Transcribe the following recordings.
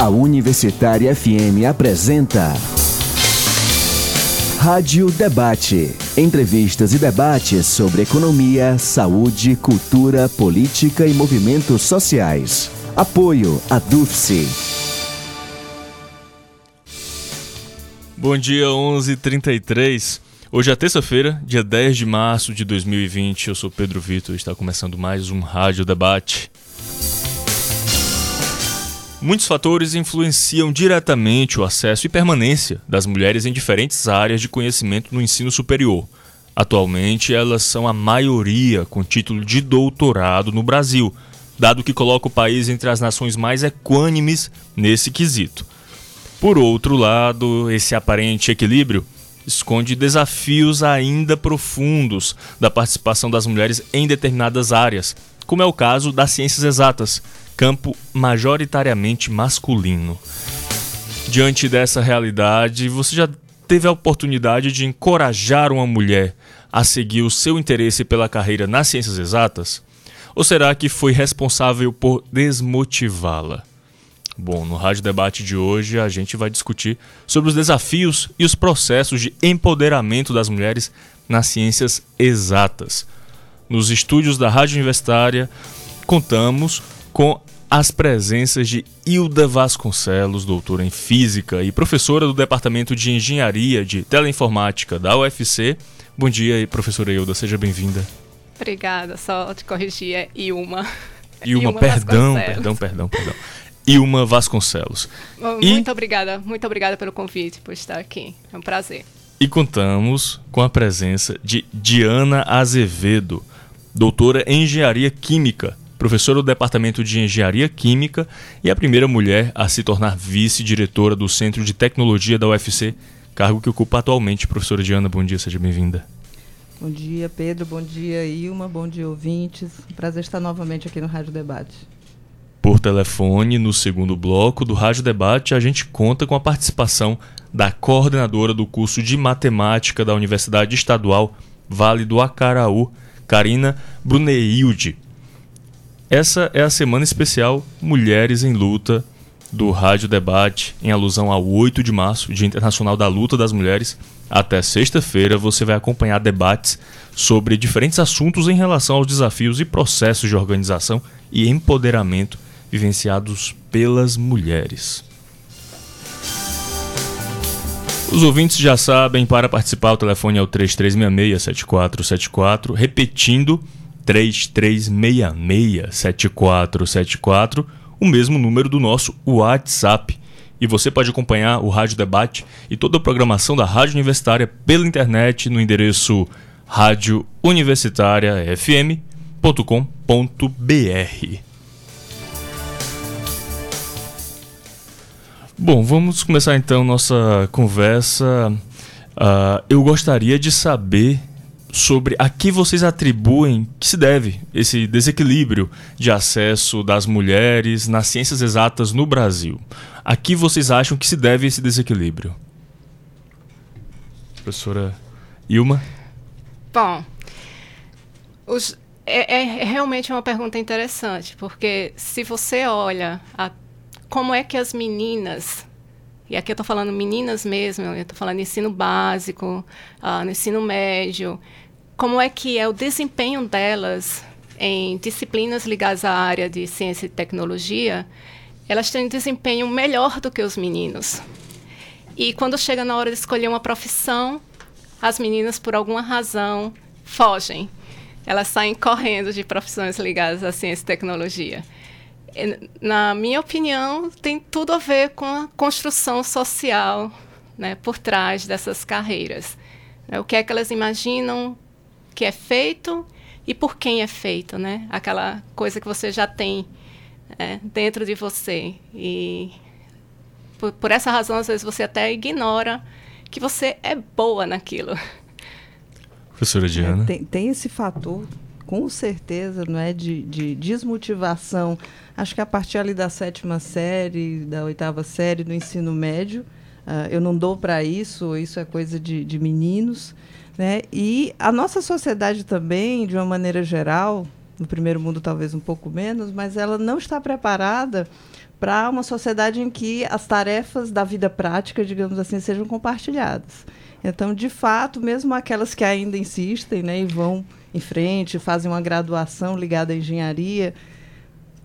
A Universitária FM apresenta Rádio Debate. Entrevistas e debates sobre economia, saúde, cultura, política e movimentos sociais. Apoio a DUFSE. Bom dia, 11h33. Hoje é terça-feira, dia 10 de março de 2020. Eu sou Pedro Vitor e está começando mais um Rádio Debate. Muitos fatores influenciam diretamente o acesso e permanência das mulheres em diferentes áreas de conhecimento no ensino superior. Atualmente, elas são a maioria com título de doutorado no Brasil, dado que coloca o país entre as nações mais equânimes nesse quesito. Por outro lado, esse aparente equilíbrio esconde desafios ainda profundos da participação das mulheres em determinadas áreas, como é o caso das ciências exatas campo majoritariamente masculino. Diante dessa realidade, você já teve a oportunidade de encorajar uma mulher a seguir o seu interesse pela carreira nas ciências exatas? Ou será que foi responsável por desmotivá-la? Bom, no Rádio Debate de hoje a gente vai discutir sobre os desafios e os processos de empoderamento das mulheres nas ciências exatas. Nos estúdios da Rádio Universitária, contamos com as presenças de Hilda Vasconcelos, doutora em Física e professora do Departamento de Engenharia de Teleinformática da UFC. Bom dia, professora Hilda, seja bem-vinda. Obrigada, só te corrigir, é Ilma. Ilma, Ilma perdão, perdão, perdão, perdão. Ilma Vasconcelos. Muito e... obrigada, muito obrigada pelo convite, por estar aqui. É um prazer. E contamos com a presença de Diana Azevedo, doutora em Engenharia Química professora do Departamento de Engenharia Química e a primeira mulher a se tornar vice-diretora do Centro de Tecnologia da UFC, cargo que ocupa atualmente. Professora Diana, bom dia, seja bem-vinda. Bom dia, Pedro. Bom dia, Ilma. Bom dia, ouvintes. Prazer estar novamente aqui no Rádio Debate. Por telefone, no segundo bloco do Rádio Debate, a gente conta com a participação da coordenadora do curso de Matemática da Universidade Estadual Vale do Acaraú, Karina Bruneilde. Essa é a semana especial Mulheres em Luta do Rádio Debate, em alusão ao 8 de março, Dia Internacional da Luta das Mulheres. Até sexta-feira você vai acompanhar debates sobre diferentes assuntos em relação aos desafios e processos de organização e empoderamento vivenciados pelas mulheres. Os ouvintes já sabem, para participar o telefone é o 3366-7474, repetindo 3366-7474, o mesmo número do nosso WhatsApp. E você pode acompanhar o Rádio Debate e toda a programação da Rádio Universitária pela internet no endereço radiouniversitariafm.com.br. Bom, vamos começar então nossa conversa. Uh, eu gostaria de saber sobre a que vocês atribuem que se deve esse desequilíbrio de acesso das mulheres nas ciências exatas no Brasil. A que vocês acham que se deve esse desequilíbrio? Professora Ilma? Bom, os, é, é, realmente uma pergunta interessante, porque se você olha a, como é que as meninas e aqui eu estou falando meninas mesmo, eu estou falando ensino básico, uh, no ensino médio, como é que é o desempenho delas em disciplinas ligadas à área de ciência e tecnologia, elas têm um desempenho melhor do que os meninos. E quando chega na hora de escolher uma profissão, as meninas, por alguma razão, fogem. Elas saem correndo de profissões ligadas à ciência e tecnologia. Na minha opinião, tem tudo a ver com a construção social né, por trás dessas carreiras. O que é que elas imaginam que é feito e por quem é feito, né? Aquela coisa que você já tem é, dentro de você. E por, por, essa razão, às vezes, você até ignora que você é boa naquilo. Professora Diana? É, tem, tem, esse fator, com certeza, não é, de, de desmotivação. Acho que a partir ali da sétima série, da oitava série do ensino médio, uh, eu não dou para isso, isso é coisa de, de meninos. Né? E a nossa sociedade também, de uma maneira geral, no primeiro mundo talvez um pouco menos, mas ela não está preparada para uma sociedade em que as tarefas da vida prática, digamos assim, sejam compartilhadas. Então, de fato, mesmo aquelas que ainda insistem né, e vão em frente, fazem uma graduação ligada à engenharia,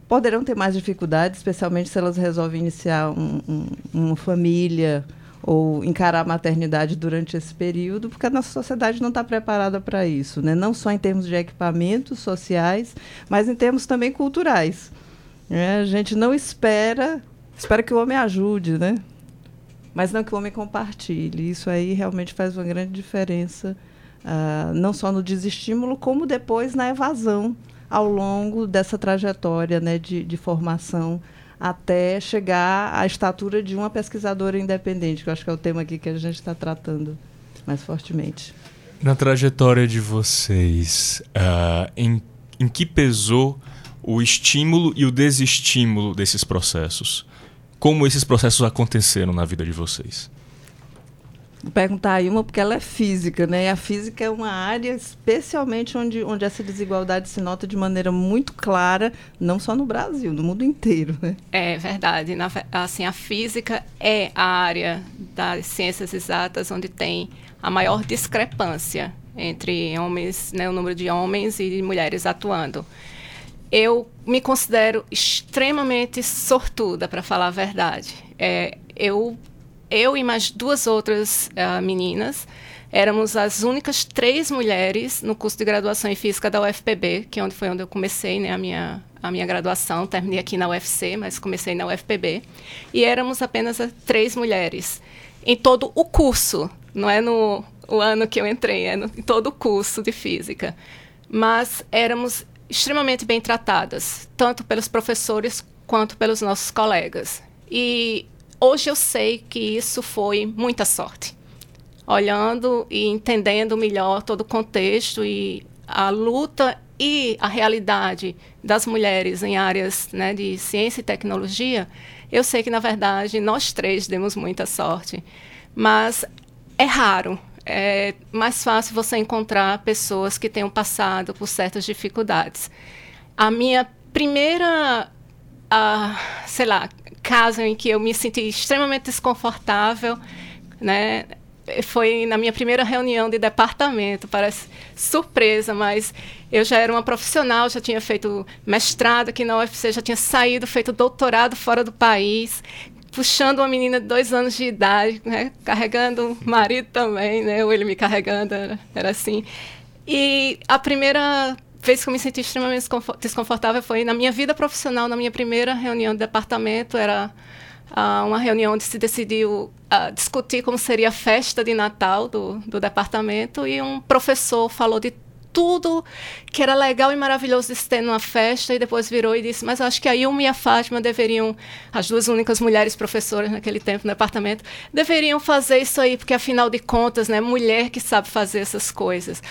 poderão ter mais dificuldades, especialmente se elas resolvem iniciar um, um, uma família ou encarar a maternidade durante esse período, porque a nossa sociedade não está preparada para isso, né? não só em termos de equipamentos sociais, mas em termos também culturais. É, a gente não espera, espera que o homem ajude, né? mas não que o homem compartilhe. Isso aí realmente faz uma grande diferença, uh, não só no desestímulo, como depois na evasão ao longo dessa trajetória né, de, de formação até chegar à estatura de uma pesquisadora independente, que eu acho que é o tema aqui que a gente está tratando mais fortemente. Na trajetória de vocês, uh, em, em que pesou o estímulo e o desestímulo desses processos? Como esses processos aconteceram na vida de vocês? Perguntar a Ilma porque ela é física, né? E a física é uma área especialmente onde, onde essa desigualdade se nota de maneira muito clara, não só no Brasil, no mundo inteiro, né? É verdade. Na, assim, a física é a área das ciências exatas onde tem a maior discrepância entre homens, né, o número de homens e mulheres atuando. Eu me considero extremamente sortuda, para falar a verdade. É, eu eu e mais duas outras uh, meninas éramos as únicas três mulheres no curso de graduação em física da UFPB, que é onde foi onde eu comecei né, a, minha, a minha graduação. Terminei aqui na UFC, mas comecei na UFPB. E éramos apenas três mulheres em todo o curso, não é no o ano que eu entrei, é no, em todo o curso de física. Mas éramos extremamente bem tratadas, tanto pelos professores quanto pelos nossos colegas. E Hoje eu sei que isso foi muita sorte. Olhando e entendendo melhor todo o contexto e a luta e a realidade das mulheres em áreas né, de ciência e tecnologia, eu sei que, na verdade, nós três demos muita sorte. Mas é raro. É mais fácil você encontrar pessoas que tenham passado por certas dificuldades. A minha primeira, uh, sei lá, caso em que eu me senti extremamente desconfortável, né? Foi na minha primeira reunião de departamento, parece surpresa, mas eu já era uma profissional, já tinha feito mestrado aqui na UFC, já tinha saído, feito doutorado fora do país, puxando uma menina de dois anos de idade, né? carregando o marido também, né? ou ele me carregando, era, era assim. E a primeira vez que eu me senti extremamente desconfortável foi na minha vida profissional, na minha primeira reunião de departamento, era uh, uma reunião onde se decidiu uh, discutir como seria a festa de Natal do, do departamento e um professor falou de tudo que era legal e maravilhoso de se ter numa festa e depois virou e disse, mas acho que a Ilma e a Fátima deveriam, as duas únicas mulheres professoras naquele tempo no departamento, deveriam fazer isso aí, porque afinal de contas, né, mulher que sabe fazer essas coisas.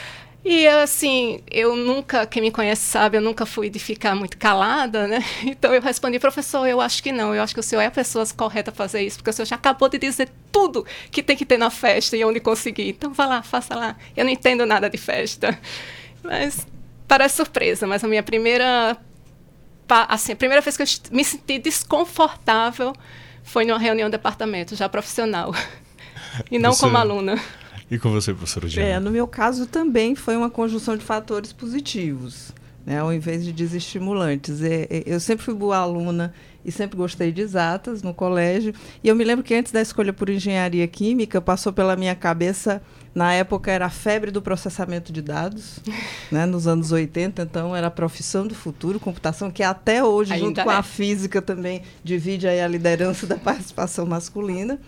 E assim, eu nunca, quem me conhece sabe, eu nunca fui de ficar muito calada, né? Então eu respondi, professor, eu acho que não, eu acho que o senhor é a pessoa correta a fazer isso, porque o senhor já acabou de dizer tudo que tem que ter na festa e onde conseguir. Então vá lá, faça lá. Eu não entendo nada de festa. Mas parece surpresa, mas a minha primeira assim, a primeira vez que eu me senti desconfortável foi numa reunião do departamento, já profissional. E não Você... como aluna. E com você, professora Diana? É, no meu caso também foi uma conjunção de fatores positivos, né, ao invés de desestimulantes. É, é, eu sempre fui boa aluna e sempre gostei de exatas no colégio. E eu me lembro que antes da escolha por engenharia química, passou pela minha cabeça, na época era a febre do processamento de dados, né, nos anos 80, então era a profissão do futuro, computação, que até hoje, Ainda junto é. com a física também, divide aí a liderança da participação masculina.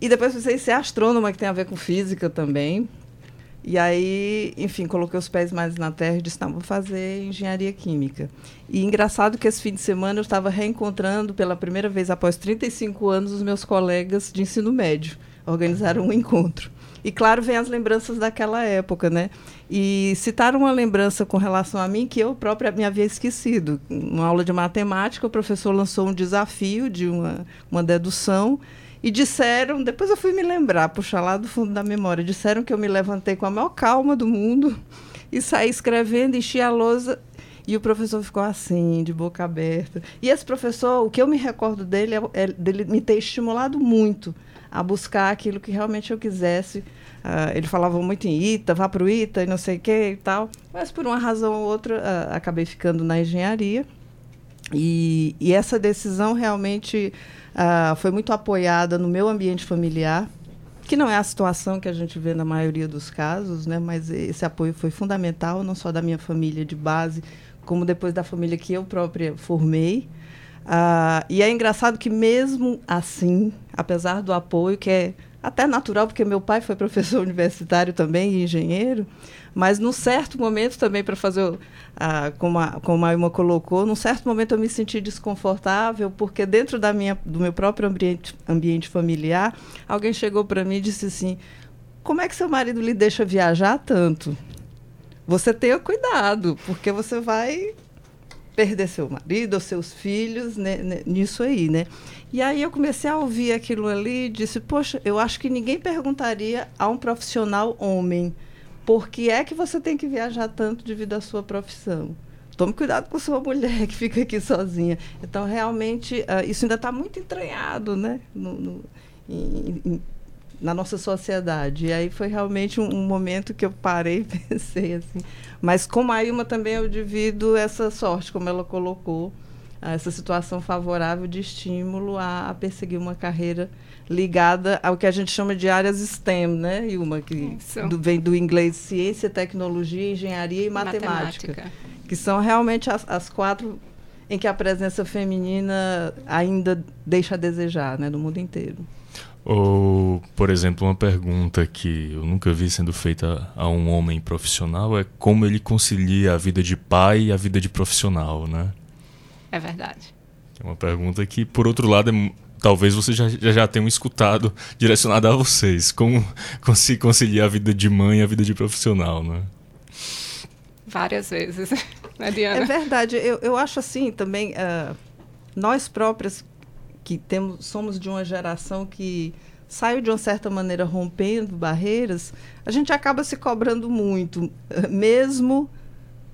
E depois pensei em ser astrônoma, que tem a ver com física também. E aí, enfim, coloquei os pés mais na terra e disse, não, vou fazer engenharia química. E engraçado que esse fim de semana eu estava reencontrando pela primeira vez após 35 anos os meus colegas de ensino médio. Organizaram um encontro. E claro, vem as lembranças daquela época, né? E citaram uma lembrança com relação a mim que eu própria me havia esquecido. Numa aula de matemática, o professor lançou um desafio de uma, uma dedução e disseram, depois eu fui me lembrar, puxar lá do fundo da memória, disseram que eu me levantei com a maior calma do mundo e saí escrevendo, enchi a lousa E o professor ficou assim, de boca aberta. E esse professor, o que eu me recordo dele é, é dele me ter estimulado muito a buscar aquilo que realmente eu quisesse. Uh, ele falava muito em ITA, vá para o ITA e não sei o que e tal. Mas por uma razão ou outra, uh, acabei ficando na engenharia. E, e essa decisão realmente uh, foi muito apoiada no meu ambiente familiar, que não é a situação que a gente vê na maioria dos casos, né? mas esse apoio foi fundamental, não só da minha família de base, como depois da família que eu própria formei. Uh, e é engraçado que, mesmo assim, apesar do apoio, que é até natural, porque meu pai foi professor universitário também e engenheiro, mas num certo momento também, para fazer, ah, como, a, como a Ilma colocou, num certo momento eu me senti desconfortável, porque dentro da minha, do meu próprio ambiente, ambiente familiar, alguém chegou para mim e disse assim, como é que seu marido lhe deixa viajar tanto? Você tenha cuidado, porque você vai perder seu marido ou seus filhos né, né, nisso aí, né? E aí eu comecei a ouvir aquilo ali e disse, poxa, eu acho que ninguém perguntaria a um profissional homem por que é que você tem que viajar tanto devido à sua profissão. Tome cuidado com sua mulher que fica aqui sozinha. Então, realmente, uh, isso ainda está muito entranhado né? No, no, em, em, na nossa sociedade. E aí foi realmente um, um, momento que eu parei e pensei assim. Mas como a Ilma também eu divido essa sorte, como ela colocou, essa situação favorável de estímulo a, a, perseguir uma carreira ligada ao que a gente chama de áreas STEM, né, Ilma? Que do, vem do inglês ciência, tecnologia, engenharia e matemática. matemática. Que são realmente as, as quatro em que a presença feminina ainda deixa a desejar, né, no mundo inteiro. Ou, por exemplo, uma pergunta que eu nunca vi sendo feita a um homem profissional é como ele concilia a vida de pai e a vida de profissional, né? É verdade. É uma pergunta que, por outro lado, é, talvez você já, já, já tenham escutado direcionada a vocês. Como, como se concilia a vida de mãe e a vida de profissional, né? Várias vezes, né, Diana? É verdade. Eu, eu acho assim também, uh, nós próprias que temos, somos de uma geração que saiu de uma certa maneira rompendo barreiras, a gente acaba se cobrando muito, mesmo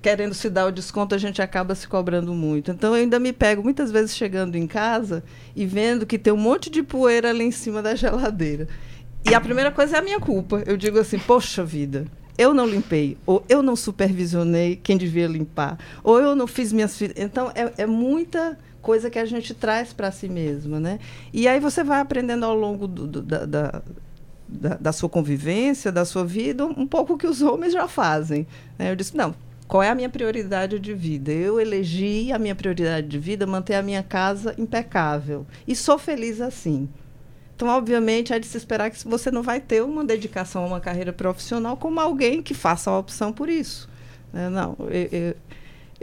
querendo se dar o desconto, a gente acaba se cobrando muito. Então eu ainda me pego muitas vezes chegando em casa e vendo que tem um monte de poeira ali em cima da geladeira. E a primeira coisa é a minha culpa. Eu digo assim, poxa vida, eu não limpei, ou eu não supervisionei quem devia limpar, ou eu não fiz minhas. Então é, é muita coisa que a gente traz para si mesma, né? E aí você vai aprendendo ao longo do, do, da, da, da, da, sua convivência, da sua vida, um pouco que os homens já fazem. Né? Eu disse, não, qual é a minha prioridade de vida? Eu elegi a minha prioridade de vida manter a minha casa impecável. E sou feliz assim. Então, obviamente, é de se esperar que você não vai ter uma dedicação a uma carreira profissional como alguém que faça a opção por isso. Né? Não, eu, eu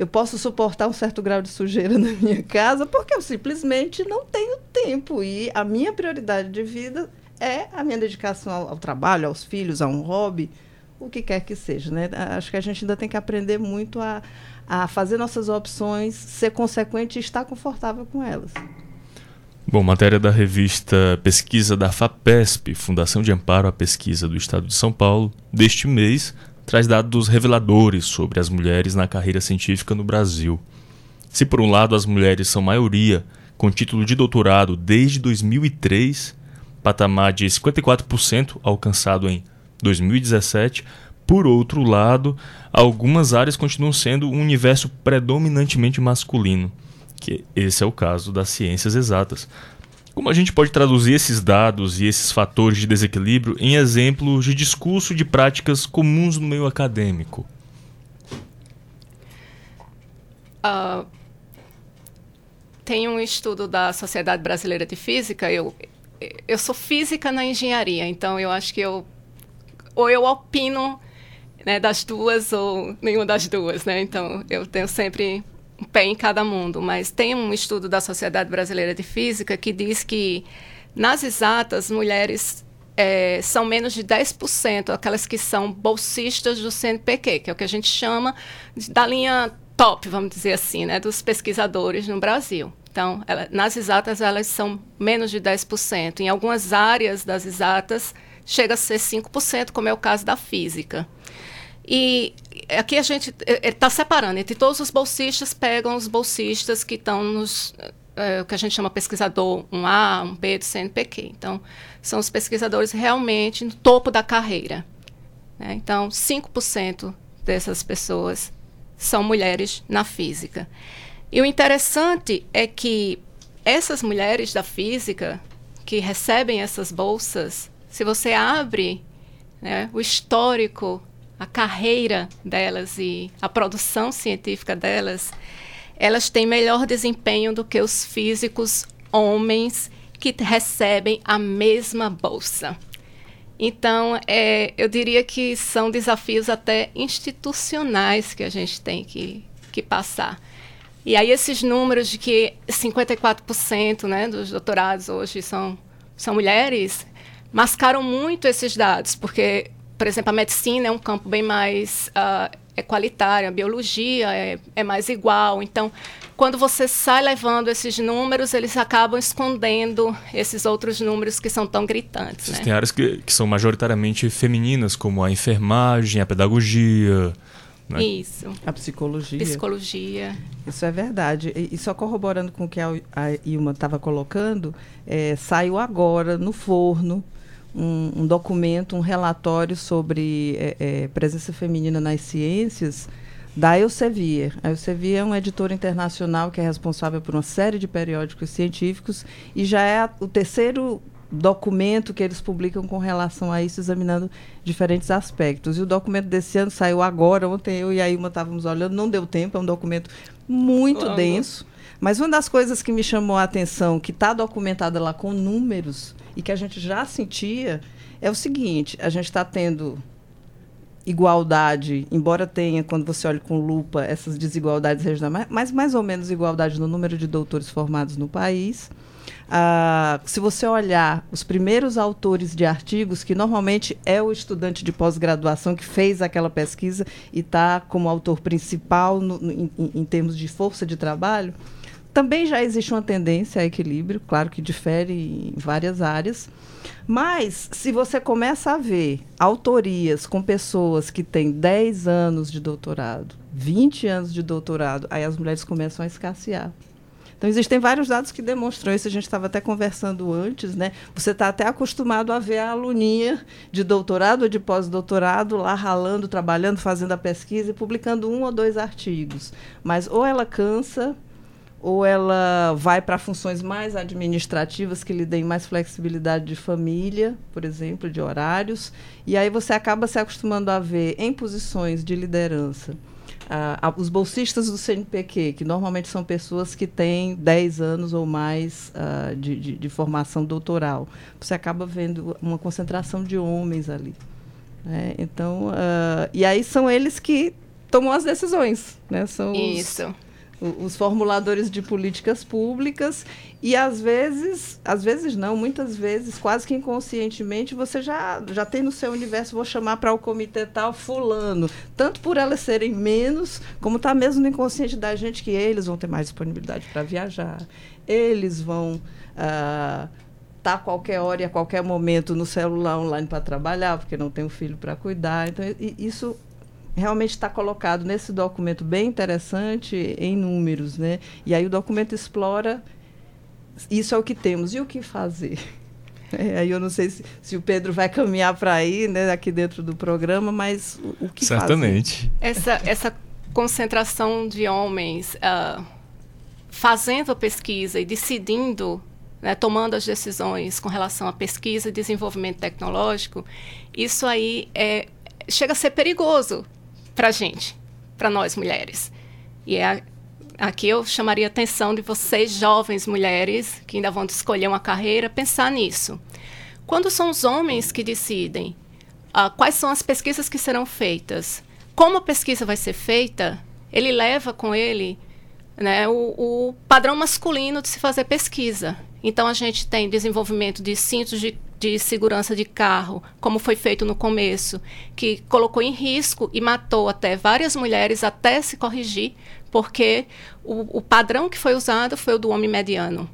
eu posso suportar um certo grau de sujeira na minha casa porque eu simplesmente não tenho tempo. E a minha prioridade de vida é a minha dedicação ao, ao trabalho, aos filhos, a um hobby, o que quer que seja. Né? Acho que a gente ainda tem que aprender muito a, a fazer nossas opções, ser consequente e estar confortável com elas. Bom, matéria da revista Pesquisa da FAPESP, Fundação de Amparo à Pesquisa do Estado de São Paulo, deste mês, traz dados reveladores sobre as mulheres na carreira científica no Brasil. Se, por um lado, as mulheres são maioria com título de doutorado desde 2003, patamar de 54% alcançado em 2017, por outro lado, algumas áreas continuam sendo um universo predominantemente masculino, que esse é o caso das ciências exatas. Como a gente pode traduzir esses dados e esses fatores de desequilíbrio em exemplos de discurso de práticas comuns no meio acadêmico? Uh, tem um estudo da Sociedade Brasileira de Física. Eu, eu sou física na engenharia, então eu acho que eu ou eu opino né, das duas ou nenhuma das duas, né? Então eu tenho sempre pé em cada mundo, mas tem um estudo da Sociedade Brasileira de Física que diz que nas exatas, mulheres é, são menos de 10% aquelas que são bolsistas do CNPq, que é o que a gente chama da linha top, vamos dizer assim, né, dos pesquisadores no Brasil. Então, ela, nas exatas, elas são menos de 10%. Em algumas áreas das exatas, chega a ser 5%, como é o caso da física. E aqui a gente está separando entre todos os bolsistas, pegam os bolsistas que estão nos é, o que a gente chama pesquisador 1A, 1B do CNPq. Então, são os pesquisadores realmente no topo da carreira. Né? Então, 5% dessas pessoas são mulheres na física. E o interessante é que essas mulheres da física que recebem essas bolsas, se você abre né, o histórico, a carreira delas e a produção científica delas, elas têm melhor desempenho do que os físicos homens que recebem a mesma bolsa. Então, é, eu diria que são desafios até institucionais que a gente tem que, que passar. E aí esses números de que 54% né, dos doutorados hoje são, são mulheres, mascaram muito esses dados, porque, por exemplo, a medicina é um campo bem mais uh, equalitário, a biologia é, é mais igual. Então, quando você sai levando esses números, eles acabam escondendo esses outros números que são tão gritantes. Né? Tem áreas que, que são majoritariamente femininas, como a enfermagem, a pedagogia. Né? Isso. A psicologia. Psicologia. Isso é verdade. E, e só corroborando com o que a, a Ilma estava colocando, é, saiu agora no forno um, um, documento, um relatório sobre é, é, presença feminina nas ciências da Elsevier. A Elsevier é um editor internacional que é responsável por uma série de periódicos científicos e já é a, o terceiro documento que eles publicam com relação a isso, examinando diferentes aspectos. E o documento desse ano saiu agora, ontem eu e a Ilma estávamos olhando, não deu tempo, é um documento muito Longo. denso. Mas uma das coisas que me chamou a atenção, que está documentada lá com números e que a gente já sentia, é o seguinte: a gente está tendo igualdade, embora tenha, quando você olha com lupa, essas desigualdades regionais, mas mais ou menos igualdade no número de doutores formados no país. Ah, se você olhar os primeiros autores de artigos, que normalmente é o estudante de pós-graduação que fez aquela pesquisa e está como autor principal no, no, em, em termos de força de trabalho, também já existe uma tendência a equilíbrio, claro que difere em várias áreas. Mas, se você começa a ver autorias com pessoas que têm 10 anos de doutorado, 20 anos de doutorado, aí as mulheres começam a escassear. Então, existem vários dados que demonstram isso. A gente estava até conversando antes, né? Você está até acostumado a ver a aluninha de doutorado ou de pós-doutorado lá ralando, trabalhando, fazendo a pesquisa e publicando um ou dois artigos. Mas ou ela cansa ou ela vai para funções mais administrativas que lhe deem mais flexibilidade de família, por exemplo, de horários, e aí você acaba se acostumando a ver em posições de liderança os bolsistas do CNPq, que normalmente são pessoas que têm 10 anos ou mais uh, de, de, de, formação doutoral. Você acaba vendo uma concentração de homens ali. Né? Então, uh, e aí são eles que tomam as decisões. Né? São Isso. Os, os formuladores de políticas públicas e às vezes, às vezes não, muitas vezes, quase que inconscientemente, você já, já tem no seu universo, vou chamar para o comitê tal fulano, tanto por elas serem menos, como está mesmo no inconsciente da gente que eles vão ter mais disponibilidade para viajar, eles vão uh, tá a qualquer hora e a qualquer momento no celular online para trabalhar, porque não tem um filho para cuidar. Então, isso realmente está colocado nesse documento bem interessante em números, né? E aí o documento explora isso é o que temos e o que fazer. É, aí eu não sei se, se o Pedro vai caminhar para aí, né, aqui dentro do programa, mas o, o que Certamente. fazer? Essa, essa concentração de homens uh, fazendo a pesquisa e decidindo, né, tomando as decisões com relação à pesquisa e desenvolvimento tecnológico, isso aí é, chega a ser perigoso, para gente, para nós mulheres. E é aqui eu chamaria a atenção de vocês, jovens mulheres, que ainda vão escolher uma carreira, pensar nisso. Quando são os homens que decidem uh, quais são as pesquisas que serão feitas, como a pesquisa vai ser feita, ele leva com ele né, o, o padrão masculino de se fazer pesquisa. Então, a gente tem desenvolvimento de cintos de de segurança de carro, como foi feito no começo, que colocou em risco e matou até várias mulheres até se corrigir, porque o, o padrão que foi usado foi o do homem mediano.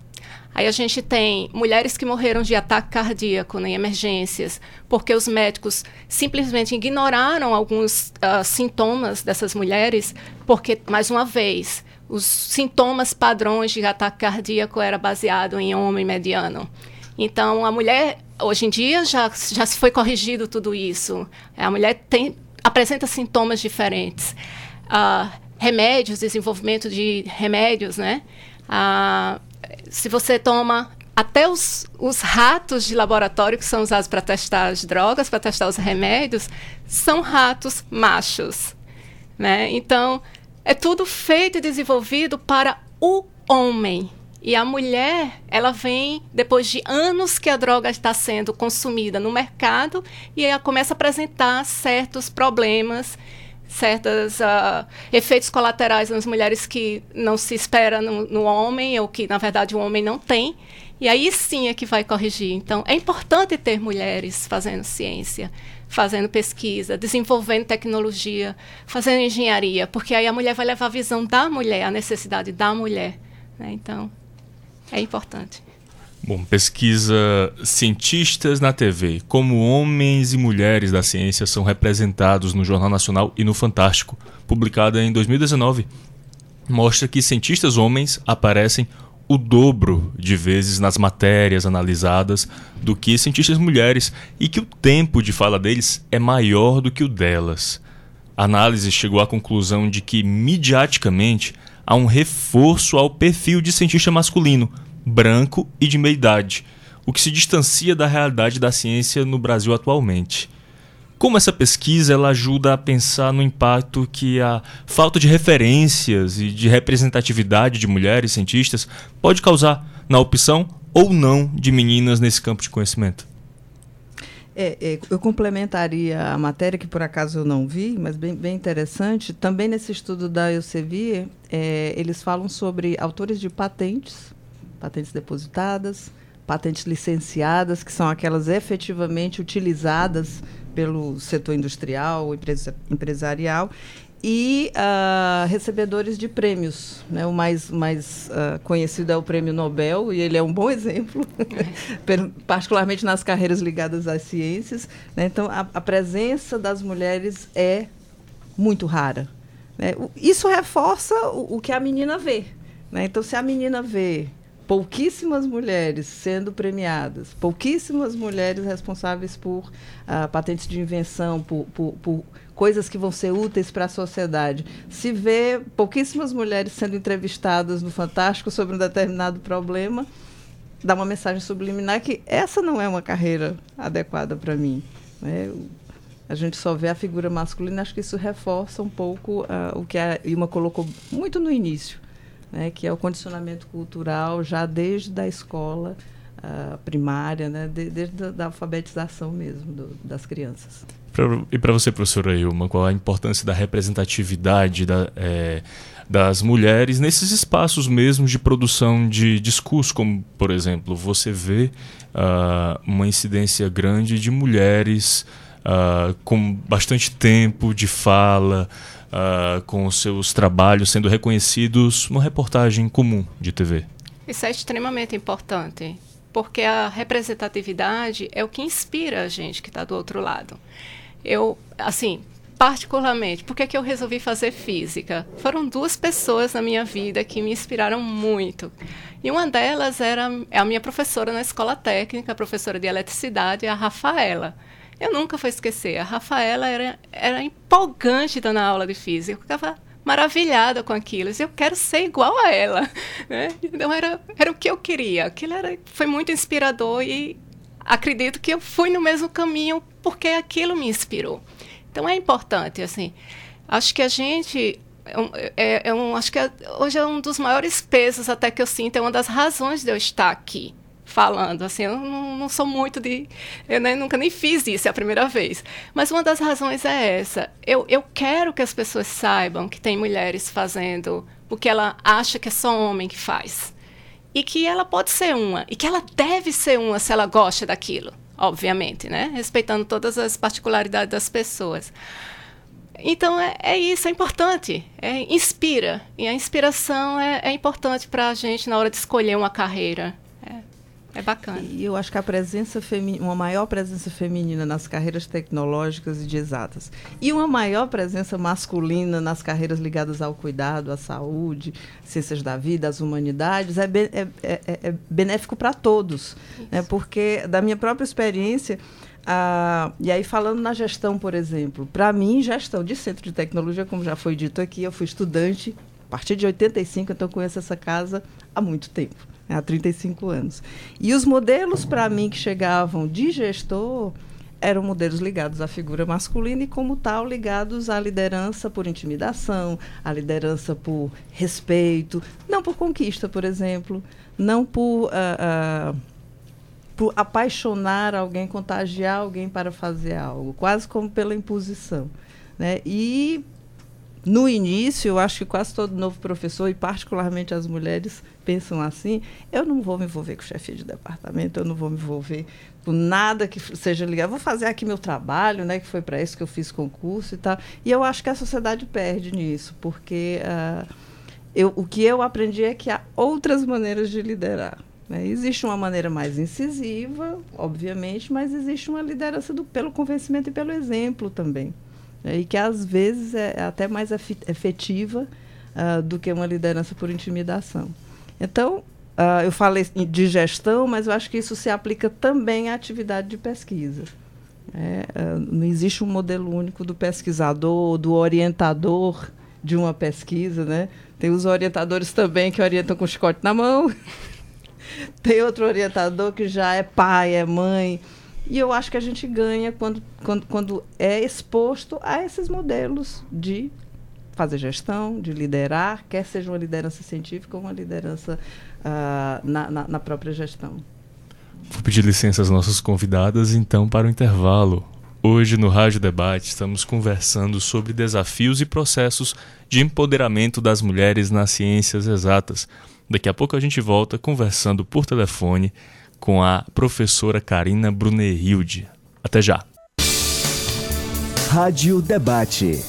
Aí a gente tem mulheres que morreram de ataque cardíaco em emergências, porque os médicos simplesmente ignoraram alguns uh, sintomas dessas mulheres, porque, mais uma vez, os sintomas padrões de ataque cardíaco era baseado em homem mediano. Então, a mulher, hoje em dia, já, já se foi corrigido tudo isso. A mulher tem, apresenta sintomas diferentes. Uh, remédios, desenvolvimento de remédios, né? Uh, se você toma até os, os ratos de laboratório que são usados para testar as drogas, para testar os remédios, são ratos machos. Né? Então, é tudo feito e desenvolvido para o homem. E a mulher, ela vem depois de anos que a droga está sendo consumida no mercado e ela começa a apresentar certos problemas certos uh, ah, efeitos colaterais nas mulheres que não se espera no, no, homem ou que na verdade o homem não tem e aí sim é que vai corrigir então é importante ter mulheres fazendo ciência fazendo pesquisa desenvolvendo tecnologia fazendo engenharia porque aí a mulher vai levar a visão da mulher a necessidade da mulher né? então é importante Bom, pesquisa Cientistas na TV. Como homens e mulheres da ciência são representados no Jornal Nacional e no Fantástico, publicada em 2019. Mostra que cientistas homens aparecem o dobro de vezes nas matérias analisadas do que cientistas mulheres e que o tempo de fala deles é maior do que o delas. A análise chegou à conclusão de que, midiaticamente, há um reforço ao perfil de cientista masculino branco e de meia idade, o que se distancia da realidade da ciência no Brasil atualmente. Como essa pesquisa ela ajuda a pensar no impacto que a falta de referências e de representatividade de mulheres cientistas pode causar na opção ou não de meninas nesse campo de conhecimento? É, é, eu complementaria a matéria, que por acaso eu não vi, mas bem, bem interessante. Também nesse estudo da Elsevier, é, eles falam sobre autores de patentes patentes depositadas, patentes licenciadas, que são aquelas efetivamente utilizadas pelo setor industrial, empresa, empresarial, e uh, recebedores de prêmios. Né? O mais, mais uh, conhecido é o Prêmio Nobel, e ele é um bom exemplo, particularmente nas carreiras ligadas às ciências. Né? Então, a, a, presença das mulheres é muito rara. Né? Isso reforça o, o que a menina vê. Né? Então, se a menina vê pouquíssimas mulheres sendo premiadas, pouquíssimas mulheres responsáveis por uh, patentes de invenção, por, por, por, coisas que vão ser úteis para a sociedade. Se vê pouquíssimas mulheres sendo entrevistadas no Fantástico sobre um determinado problema, dá uma mensagem subliminar que essa não é uma carreira adequada para mim. Né? A gente só vê a figura masculina, acho que isso reforça um pouco uh, o que a Ilma colocou muito no início né, que é o condicionamento cultural já desde a escola uh, primária, né, de, desde a da alfabetização mesmo do, das crianças. Pra, e para você, professora Ilma, qual a importância da representatividade da, é, das mulheres nesses espaços mesmo de produção de discurso, como, por exemplo, você vê uh, uma incidência grande de mulheres uh, com bastante tempo de fala, uh, com os seus trabalhos sendo reconhecidos numa reportagem comum de TV. Isso é extremamente importante, porque a representatividade é o que inspira a gente que está do outro lado. Eu, assim, particularmente, por que, eu resolvi fazer física? Foram duas pessoas na minha vida que me inspiraram muito. E uma delas era a minha professora na escola técnica, professora de eletricidade, a Rafaela. Eu nunca vou esquecer. A Rafaela era, era empolgante dando aula de física. Eu ficava maravilhada com aquilo. Eu quero ser igual a ela. Né? Então era, era o que eu queria. Aquilo era, foi muito inspirador e acredito que eu fui no mesmo caminho porque aquilo me inspirou. Então é importante, assim. Acho que a gente é, é, é um, acho que é, hoje é um dos maiores pesos até que eu sinto, é uma das razões de eu estar aqui falando. Assim, eu não, não sou muito de. Eu nunca nem fiz isso, é a primeira vez. Mas uma das razões é essa. Eu, eu quero que as pessoas saibam que tem mulheres fazendo o que ela acha que é só homem que faz. E que ela pode ser uma. E que ela deve ser uma se ela gosta daquilo. Obviamente, né? Respeitando todas as particularidades das pessoas. Então é, é, isso, é importante, é, inspira. E a inspiração é, é importante para a gente na hora de escolher uma carreira. É, É bacana. E eu acho que a presença feminina, uma maior presença feminina nas carreiras tecnológicas e de exatas e uma maior presença masculina nas carreiras ligadas ao cuidado, à saúde, ciências da vida, às humanidades, é, be é, é, é benéfico para todos. Né? Porque, da minha própria experiência, ah, e aí, falando na gestão, por exemplo, para mim, gestão de centro de tecnologia, como já foi dito aqui, eu fui estudante a partir de 85, então conheço essa casa há muito tempo, há 35 anos. E os modelos, para mim, que chegavam de gestor, eram modelos ligados à figura masculina e, como tal, ligados à liderança por intimidação, à liderança por respeito, não por conquista, por exemplo, não por. Uh, uh, por apaixonar alguém, contagiar alguém para fazer algo, quase como pela imposição. Né? E no início, eu acho que quase todo novo professor, e particularmente as mulheres, pensam assim: eu não vou me envolver com chefia de departamento, eu não vou me envolver com nada que seja ligado, vou fazer aqui meu trabalho, né, que foi para isso que eu fiz concurso e tal. E eu acho que a sociedade perde nisso, porque uh, eu, o que eu aprendi é que há outras maneiras de liderar. Né? Existe uma maneira mais incisiva, obviamente, mas existe uma liderança do, pelo convencimento e pelo exemplo também. Né? E que às vezes é até mais efetiva uh, do que uma liderança por intimidação. Então, uh, eu falei de gestão, mas eu acho que isso se aplica também à atividade de pesquisa. É, uh, não existe um modelo único do pesquisador, do orientador de uma pesquisa, né? Tem os orientadores também que orientam com chicote na mão. Tem outro orientador que já é pai, é mãe. E eu acho que a gente ganha quando, quando, quando é exposto a esses modelos de fazer gestão, de liderar, quer seja uma liderança científica ou uma liderança uh, na, na, na própria gestão. Vou pedir licença às nossas convidadas, então, para o intervalo. Hoje, no Rádio Debate, estamos conversando sobre desafios e processos de empoderamento das mulheres nas ciências exatas. Daqui a pouco a gente volta conversando por telefone com a professora Karina Brunehilde. Até já. Rádio Debate.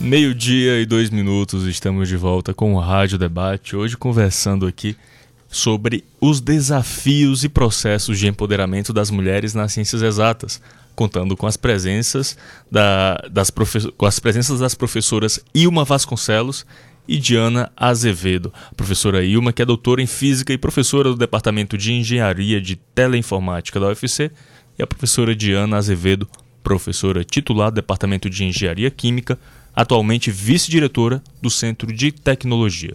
Meio-dia e dois minutos, estamos de volta com o Rádio Debate. Hoje conversando aqui sobre os desafios e processos de empoderamento das mulheres nas ciências exatas, contando com as presenças, da, das, com as presenças das professoras Ilma Vasconcelos e Diana Azevedo. Professora Ilma, que é doutora em Física e professora do Departamento de Engenharia de Teleinformática da UFC, e a professora Diana Azevedo, professora titular do Departamento de Engenharia Química, atualmente vice-diretora do Centro de Tecnologia.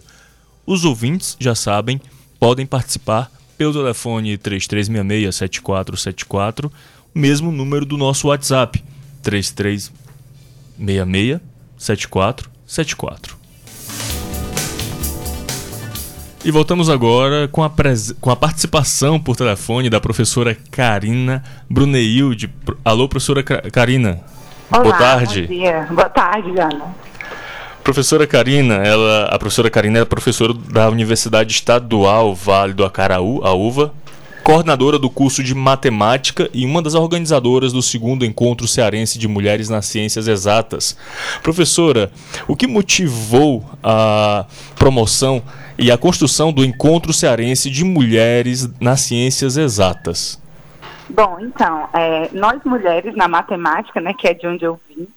Os ouvintes já sabem podem participar pelo telefone 3366-7474, mesmo número do nosso WhatsApp, 3366-7474. E voltamos agora com a, com a participação por telefone da professora Karina Bruneilde. Alô, professora Karina. Olá, Boa tarde. Bom dia. Boa tarde, Ana. Professora Karina, ela, a professora Karina é professora da Universidade Estadual Vale do Acaraú, a UVA, coordenadora do curso de matemática e uma das organizadoras do segundo encontro cearense de mulheres nas ciências exatas. Professora, o que motivou a promoção e a construção do encontro cearense de mulheres nas ciências exatas? Bom, então, é, nós mulheres na matemática, né, que é de onde eu vim,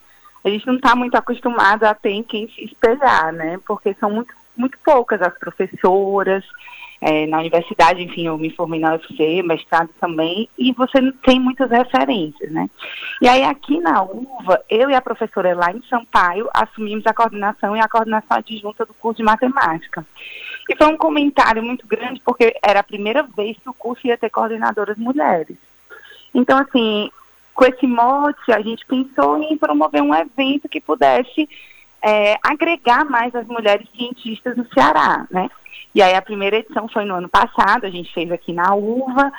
a gente não está muito acostumado a ter em quem se espelhar, né? Porque são muito, muito poucas as professoras. É, na universidade, enfim, eu me formei na UFC, mestrado também, e você não tem muitas referências, né? E aí aqui na UVA, eu e a professora Elaine Sampaio assumimos a coordenação e a coordenação adjunta do curso de matemática. E foi um comentário muito grande, porque era a primeira vez que o curso ia ter coordenadoras mulheres. Então, assim, com esse mote, a gente pensou em promover um evento que pudesse é, agregar mais as mulheres cientistas no Ceará, né? E aí a primeira edição foi no ano passado, a gente fez aqui na UVA,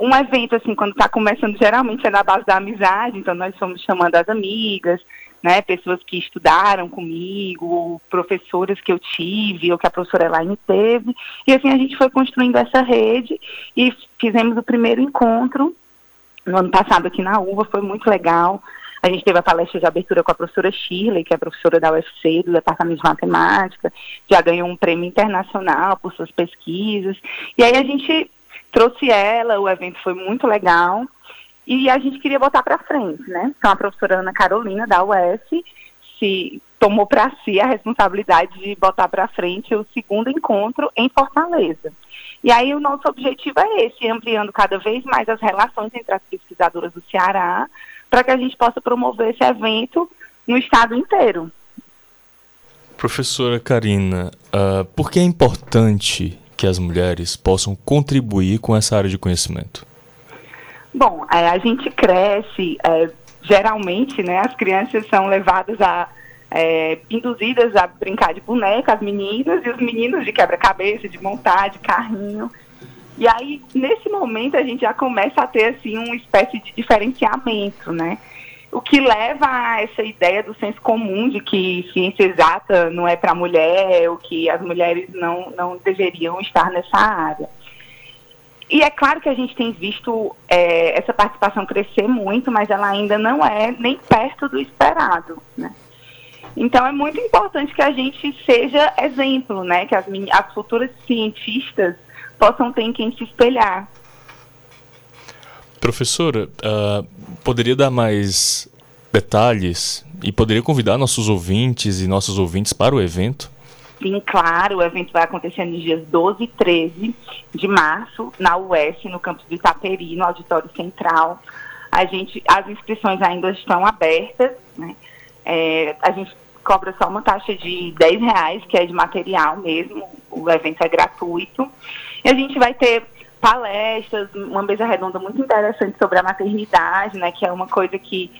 um evento assim, quando está começando, geralmente é na base da amizade, então nós fomos chamando as amigas, né, pessoas que estudaram comigo, professoras que eu tive, ou que a professora Elaine teve, e assim a gente foi construindo essa rede e fizemos o primeiro encontro no ano passado aqui na UVA, foi muito legal. A gente teve a palestra de abertura com a professora Shirley, que é professora da UFC, do Departamento de Matemática, já ganhou um prêmio internacional por suas pesquisas. E aí a gente trouxe ela, o evento foi muito legal. E a gente queria botar para frente, né? Então a professora Ana Carolina, da UF, se tomou para si a responsabilidade de botar para frente o segundo encontro em Fortaleza. E aí o nosso objetivo é esse, ampliando cada vez mais as relações entre as pesquisadoras do Ceará, para que a gente possa promover esse evento no estado inteiro. Professora Karina, uh, por que é importante que as mulheres possam contribuir com essa área de conhecimento? Bom, é, a gente cresce, é, geralmente, né, as crianças são levadas a é, induzidas a brincar de boneca, as meninas, e os meninos de quebra-cabeça, de montar, de carrinho. E aí, nesse momento, a gente já começa a ter, assim, uma espécie de diferenciamento, né? O que leva a essa ideia do senso comum de que ciência exata não é para mulher, ou que as mulheres não, não deveriam estar nessa área. E é claro que a gente tem visto é, essa participação crescer muito, mas ela ainda não é nem perto do esperado, né? Então é muito importante que a gente seja exemplo, né? Que as, as futuras cientistas possam ter em quem se espelhar. Professora, uh, poderia dar mais detalhes e poderia convidar nossos ouvintes e nossos ouvintes para o evento? Sim, claro, o evento vai acontecer nos dias 12 e 13 de março, na UES, no campus do Itaperi, no Auditório Central. A gente, as inscrições ainda estão abertas, né? É, a gente cobra só uma taxa de 10 reais, que é de material mesmo, o evento é gratuito. E a gente vai ter palestras, uma mesa redonda muito interessante sobre a maternidade, né, que é uma coisa que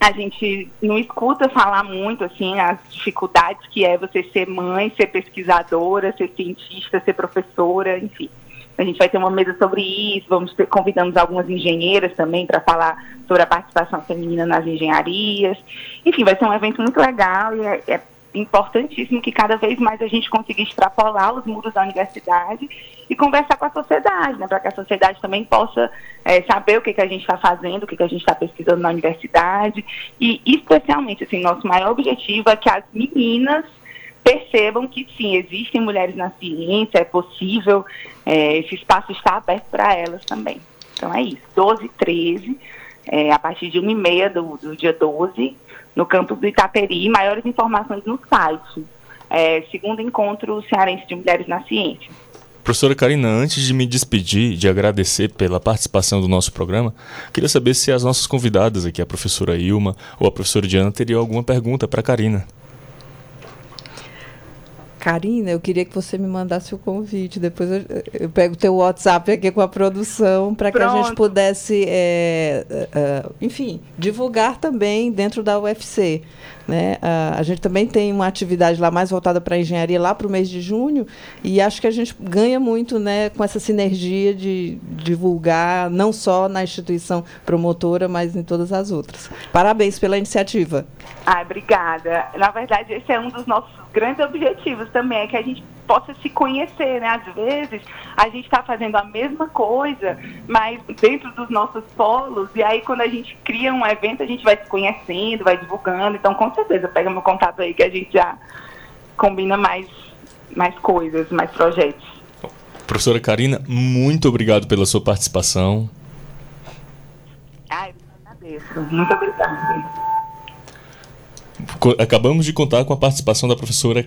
a gente não escuta falar muito, assim, as dificuldades que é você ser mãe, ser pesquisadora, ser cientista, ser professora, enfim. A gente vai ter uma mesa sobre isso, vamos ter, convidamos algumas engenheiras também para falar sobre a participação feminina nas engenharias. Enfim, vai ser um evento muito legal e é, é importantíssimo que cada vez mais a gente consiga extrapolar os muros da universidade e conversar com a sociedade, né, para que a sociedade também possa é, saber o que, que a gente está fazendo, o que, que a gente está pesquisando na universidade. E, especialmente, assim, nosso maior objetivo é que as meninas percebam que sim, existem mulheres na ciência, é possível, é, esse espaço está aberto para elas também. Então é isso, 12 e 13, é, a partir de 1 e meia do, do dia 12, no campus do Itaperi, maiores informações no site, é, segundo encontro cearense de mulheres na ciência. Professora Karina, antes de me despedir, de agradecer pela participação do nosso programa, queria saber se as nossas convidadas aqui, a professora Ilma ou a professora Diana, teriam alguma pergunta para a Karina. Karina, eu queria que você me mandasse o convite. Depois eu, eu pego o teu WhatsApp aqui com a produção para que a gente pudesse, é, é, enfim, divulgar também dentro da UFC. Né? Uh, a gente também tem uma atividade lá mais voltada para a engenharia lá para o mês de junho e acho que a gente ganha muito né, com essa sinergia de divulgar não só na instituição promotora, mas em todas as outras. Parabéns pela iniciativa. Ah, obrigada. Na verdade, esse é um dos nossos grandes objetivos também, é que a gente possa se conhecer, né? Às vezes a gente está fazendo a mesma coisa, mas dentro dos nossos polos, e aí quando a gente cria um evento, a gente vai se conhecendo, vai divulgando, então com certeza pega meu contato aí que a gente já combina mais, mais coisas, mais projetos. Professora Karina, muito obrigado pela sua participação. Ai, eu agradeço. Muito obrigada. Acabamos de contar com a participação da professora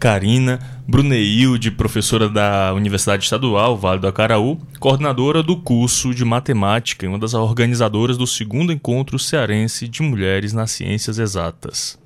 Karina Bruneilde, professora da Universidade Estadual Vale do Acaraú, coordenadora do curso de matemática e uma das organizadoras do segundo encontro cearense de mulheres nas ciências exatas.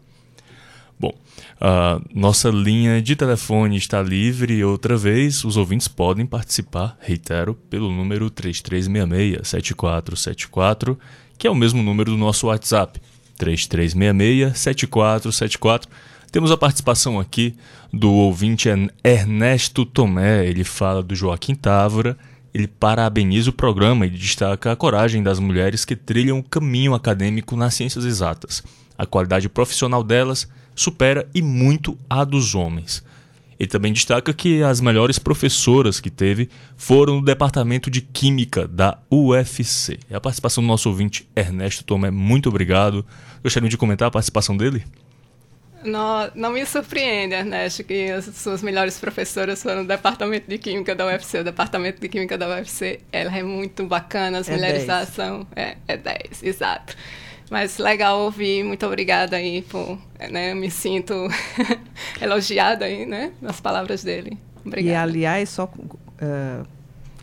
Bom, a nossa linha de telefone está livre outra vez. Os ouvintes podem participar, reitero, pelo número 3366-7474, que é o mesmo número do nosso WhatsApp, 3366-7474. Temos a participação aqui do ouvinte Ernesto Tomé. Ele fala do Joaquim Távora. Ele parabeniza o programa e destaca a coragem das mulheres que trilham o caminho acadêmico nas ciências exatas. A qualidade profissional delas supera e muito a dos homens. Ele também destaca que as melhores professoras que teve foram no departamento de Química da UFC. E a participação do nosso ouvinte Ernesto Tomé, muito obrigado. Gostaria de comentar a participação dele? Não, não me surpreende, Ernesto, que as suas melhores professoras foram no departamento de Química da UFC. O departamento de Química da UFC ela é muito bacana, as é mulheres 10. da ação. É, é 10, exato. Mas legal ouvir, muito obrigada aí por, né, me sinto elogiada aí, né, nas palavras dele. Obrigada. E aliás, só uh,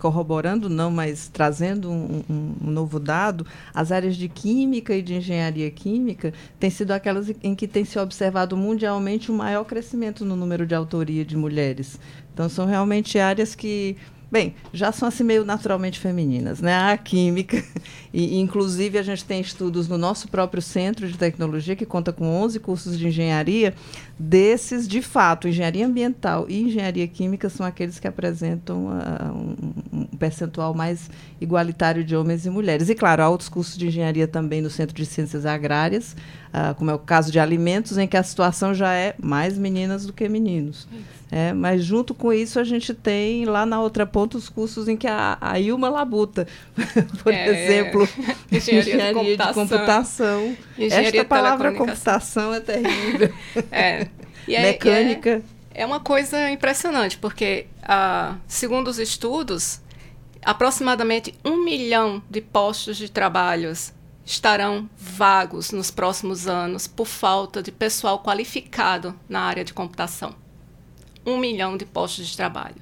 corroborando não, mas trazendo um, um, um, novo dado, as áreas de química e de engenharia química têm sido aquelas em que tem se observado mundialmente o maior crescimento no número de autoria de mulheres. Então são realmente áreas que Bem, já são assim meio naturalmente femininas, né? A química, e inclusive a gente tem estudos no nosso próprio centro de tecnologia que conta com 11 cursos de engenharia, desses, de fato, engenharia ambiental e engenharia química são aqueles que apresentam uh, um, percentual mais igualitário de homens e mulheres. E claro, há outros cursos de engenharia também no Centro de Ciências Agrárias, uh, como é o caso de alimentos, em que a situação já é mais meninas do que meninos. É, mas junto com isso a gente tem lá na outra ponta os cursos em que a, a Ilma labuta, por é, exemplo, engenharia, engenharia de computação. De computação. Engenharia Esta palavra computação é terrível. É. E Mecânica. É, é, uma coisa impressionante, porque ah, segundo os estudos, aproximadamente um milhão de postos de trabalhos estarão vagos nos próximos anos por falta de pessoal qualificado na área de computação um milhão de postos de trabalho.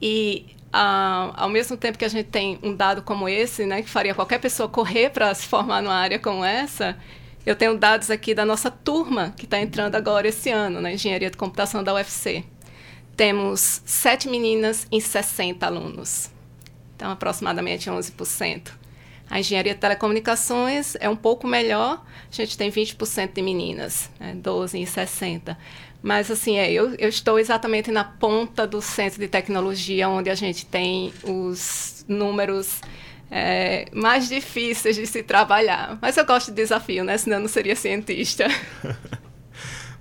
E ah, ao mesmo tempo que a gente tem um dado como esse, né, que faria qualquer pessoa correr para se formar numa área como essa, eu tenho dados aqui da nossa turma que está entrando agora esse ano na Engenharia de Computação da UFC. Temos sete meninas em 60 alunos, então aproximadamente 11%. A engenharia de telecomunicações é um pouco melhor, a gente tem 20% de meninas, né, 12 em 60. Mas, assim, é, eu, eu estou exatamente na ponta do centro de tecnologia, onde a gente tem os números é, mais difíceis de se trabalhar. Mas eu gosto de desafio, né? Senão eu não seria cientista.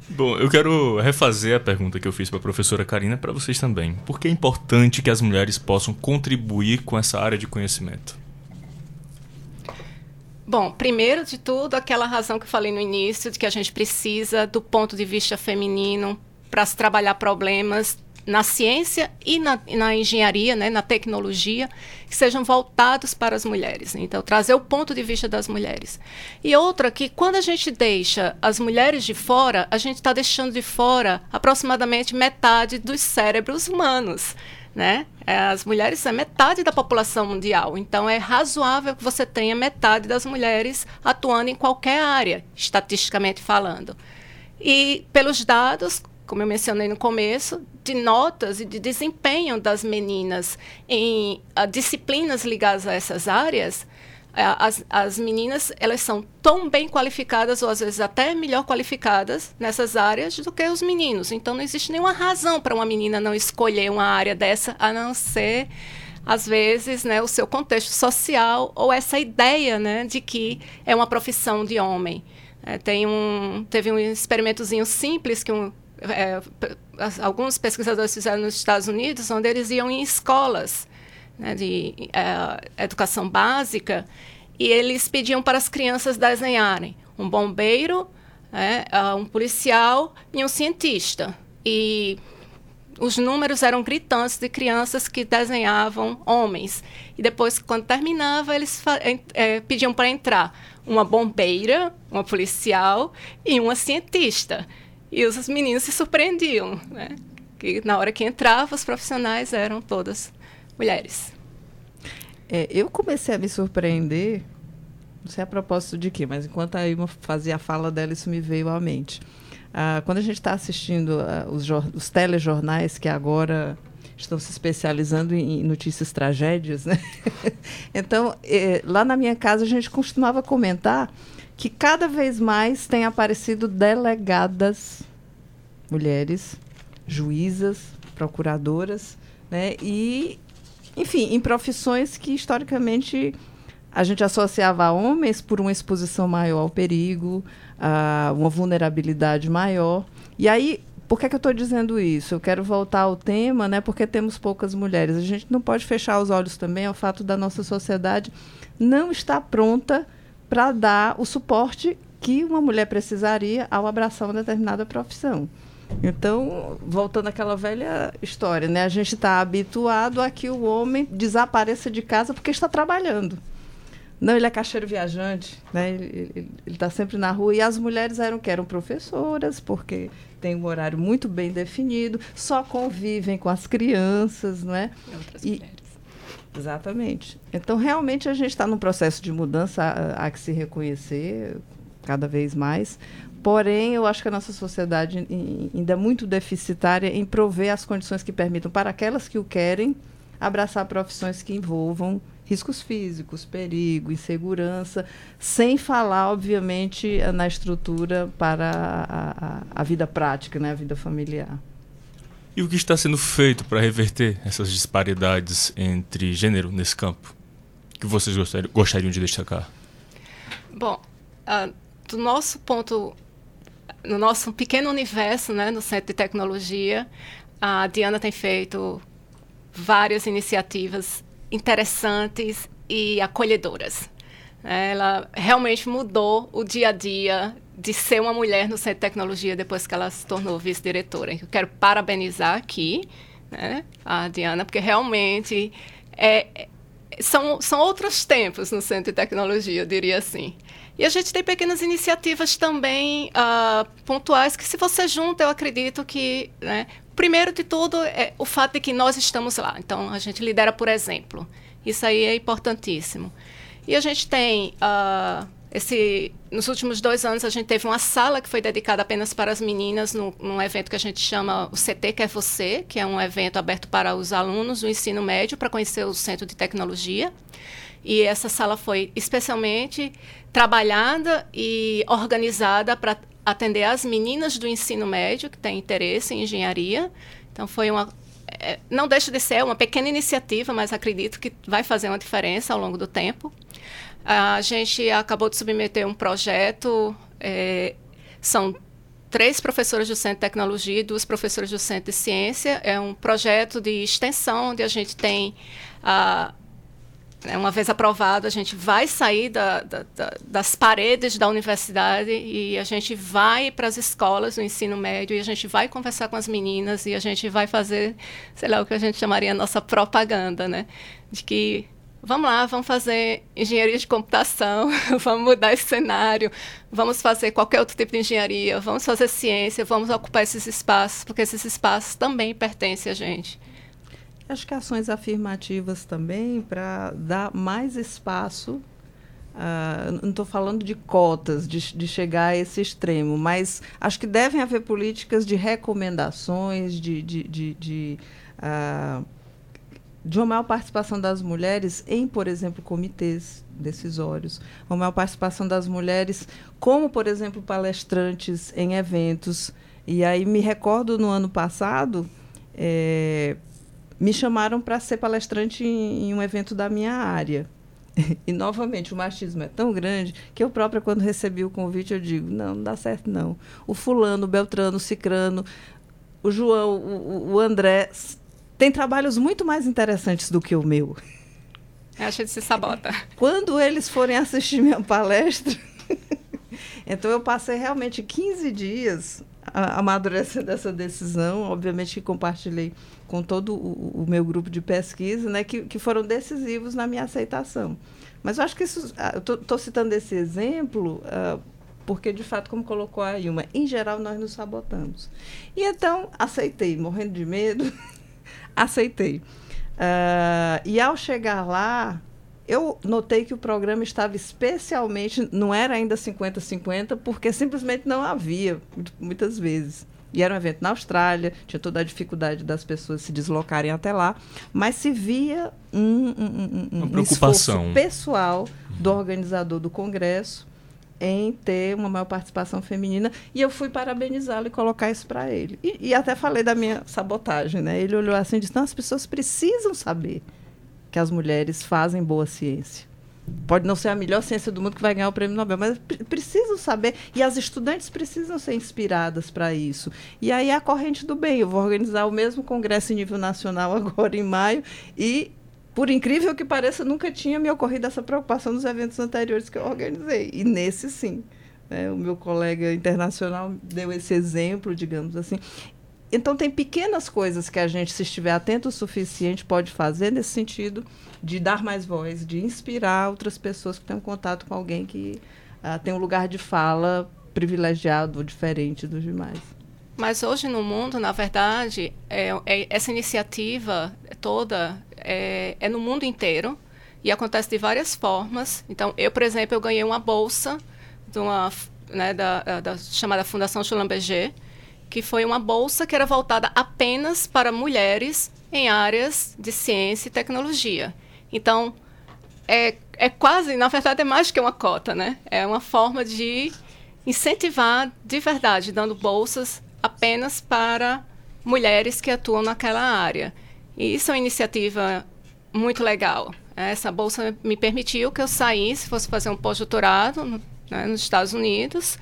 Bom, eu quero refazer a pergunta que eu fiz para a professora Karina para vocês também. Por que é importante que as mulheres possam contribuir com essa área de conhecimento? Bom, primeiro de tudo, aquela razão que eu falei no início, de que a gente precisa do ponto de vista feminino para se trabalhar problemas na ciência e na, na, engenharia, né, na tecnologia, que sejam voltados para as mulheres. Então, trazer o ponto de vista das mulheres. E outra que, quando a gente deixa as mulheres de fora, a gente está deixando de fora aproximadamente metade dos cérebros humanos né? É, as mulheres são metade da população mundial, então é razoável que você tenha metade das mulheres atuando em qualquer área, estatisticamente falando. E pelos dados, como eu mencionei no começo, de notas e de desempenho das meninas em uh, disciplinas ligadas a essas áreas, é, as, as meninas elas são tão bem qualificadas ou às vezes até melhor qualificadas nessas áreas do que os meninos. Então não existe nenhuma razão para uma menina não escolher uma área dessa a não ser às vezes, né, o seu contexto social ou essa ideia, né, de que é uma profissão de homem. É, tem um, teve um experimentozinho simples que um, é, alguns pesquisadores fizeram nos Estados Unidos, onde eles iam em escolas né, de uh, educação básica, e eles pediam para as crianças desenharem um bombeiro, uh, um policial e um cientista. E os números eram gritantes de crianças que desenhavam homens. E depois, quando terminava, eles é, pediam para entrar uma bombeira, uma policial e uma cientista. E os meninos se surpreendiam, né? Que na hora que entrava, os profissionais eram todas mulheres. É, eu comecei a me surpreender, não sei a propósito de quê, mas enquanto a Ilma fazia a fala dela, isso me veio à mente. Ah, quando a gente está assistindo ah, os, os telejornais que agora estão se especializando em notícias tragédias, né? então, eh, lá na minha casa a gente costumava comentar que cada vez mais tem aparecido delegadas mulheres, juízas, procuradoras, né? E enfim, em profissões que historicamente a gente associava a homens por uma exposição maior ao perigo, a uma vulnerabilidade maior. E aí, por que, que eu estou dizendo isso? Eu quero voltar ao tema, né, porque temos poucas mulheres. A gente não pode fechar os olhos também ao fato da nossa sociedade não estar pronta para dar o suporte que uma mulher precisaria ao abraçar uma determinada profissão. Então, voltando àquela velha história, né? A gente está habituado a que o homem desapareça de casa porque está trabalhando. Não, ele é caixeiro viajante, né? Ele está sempre na rua. E as mulheres eram que eram professoras, porque tem um horário muito bem definido, só convivem com as crianças, não é? E outras e, mulheres. Exatamente. Então, realmente, a gente está num processo de mudança, há, que se reconhecer cada vez mais. Porém, eu acho que a nossa sociedade ainda é muito deficitária em prover as condições que permitam para aquelas que o querem abraçar profissões que envolvam riscos físicos, perigo, insegurança, sem falar, obviamente, na estrutura para a, a, a vida prática, né, a vida familiar. E o que está sendo feito para reverter essas disparidades entre gênero nesse campo? Que vocês gostariam, de destacar? Bom, uh, do nosso ponto, no nosso pequeno universo, né, no Centro de Tecnologia, a Diana tem feito várias iniciativas interessantes e acolhedoras. Ela realmente mudou o dia a dia de ser uma mulher no Centro de Tecnologia depois que ela se tornou vice-diretora. Eu quero parabenizar aqui né, a Diana, porque realmente é, é, são, são outros tempos no Centro de Tecnologia, eu diria assim. E a gente tem pequenas iniciativas também uh, pontuais que, se você junta, eu acredito que né, Primeiro de tudo, é o fato de que nós estamos lá. Então, a gente lidera por exemplo. Isso aí é importantíssimo. E a gente tem, uh, esse, nos últimos dois anos, a gente teve uma sala que foi dedicada apenas para as meninas, no, num evento que a gente chama o CT Que é Você, que é um evento aberto para os alunos do ensino médio, para conhecer o Centro de Tecnologia. E essa sala foi especialmente trabalhada e organizada para atender as meninas do ensino médio que têm interesse em engenharia. Então foi uma é, não deixa de ser uma pequena iniciativa, mas acredito que vai fazer uma diferença ao longo do tempo. A gente acabou de submeter um projeto, é, são três professoras do Centro de Tecnologia e duas professoras do Centro de Ciência. É um projeto de extensão, onde a gente tem a né, uma vez aprovado, a gente vai sair da, da, da, das paredes da universidade e a gente vai para as escolas do ensino médio e a gente vai conversar com as meninas e a gente vai fazer, sei lá, o que a gente chamaria nossa propaganda, né? De que vamos lá, vamos fazer engenharia de computação, vamos mudar esse cenário, vamos fazer qualquer outro tipo de engenharia, vamos fazer ciência, vamos ocupar esses espaços, porque esses espaços também pertencem a gente. Acho que ações afirmativas também para dar mais espaço. Uh, não estou falando de cotas, de, de, chegar a esse extremo, mas acho que devem haver políticas de recomendações, de, de, de, de, uh, de uma maior participação das mulheres em, por exemplo, comitês decisórios, uma maior participação das mulheres, como, por exemplo, palestrantes em eventos. E aí me recordo no ano passado. É, me chamaram para ser palestrante em, em um evento da minha área. E, novamente, o machismo é tão grande que eu própria, quando recebi o convite, eu digo, não, não dá certo, não. O fulano, o Beltrano, o Cicrano, o João, o, o André, tem trabalhos muito mais interessantes do que o meu. Acha que se sabota. Quando eles forem assistir minha palestra... então, eu passei realmente 15 dias amadurecendo essa decisão. Obviamente que compartilhei com todo o, o, meu grupo de pesquisa, né, que, que foram decisivos na minha aceitação. Mas eu acho que isso, ah, estou citando esse exemplo uh, porque, de fato, como colocou a Ilma, em geral nós nos sabotamos. E então, aceitei, morrendo de medo, aceitei. Uh, e ao chegar lá, eu notei que o programa estava especialmente, não era ainda 50-50, porque simplesmente não havia, muitas vezes. E era um evento na Austrália, tinha toda a dificuldade das pessoas se deslocarem até lá, mas se via um, um, um, uma preocupação um pessoal do organizador do congresso em ter uma maior participação feminina e eu fui parabenizá-lo e colocar isso para ele. E, e, até falei da minha sabotagem, né? Ele olhou assim e disse: "Não, as pessoas precisam saber que as mulheres fazem boa ciência. pode não ser a melhor ciência do mundo que vai ganhar o prêmio Nobel, mas precisam saber e as estudantes precisam ser inspiradas para isso. E aí a corrente do bem, eu vou organizar o mesmo congresso em nível nacional agora em maio e por incrível que pareça, nunca tinha me ocorrido essa preocupação nos eventos anteriores que eu organizei. E nesse sim. Né? O meu colega internacional deu esse exemplo, digamos assim. Então, tem pequenas coisas que a gente, se estiver atento o suficiente, pode fazer nesse sentido de dar mais voz, de inspirar outras pessoas que têm contato com alguém que uh, tem um lugar de fala privilegiado diferente dos demais. Mas hoje no mundo, na verdade, é, é, essa iniciativa toda é, é, no mundo inteiro e acontece de várias formas. Então, eu, por exemplo, eu ganhei uma bolsa de uma, né, da, da chamada Fundação Schlumberger, que foi uma bolsa que era voltada apenas para mulheres em áreas de ciência e tecnologia. Então, é, é quase, na verdade, é mais que uma cota, né? É uma forma de incentivar de verdade, dando bolsas apenas para mulheres que atuam naquela área. E isso é uma iniciativa muito legal. Essa bolsa me permitiu que eu saísse, fosse fazer um pós-doutorado né, nos Estados Unidos,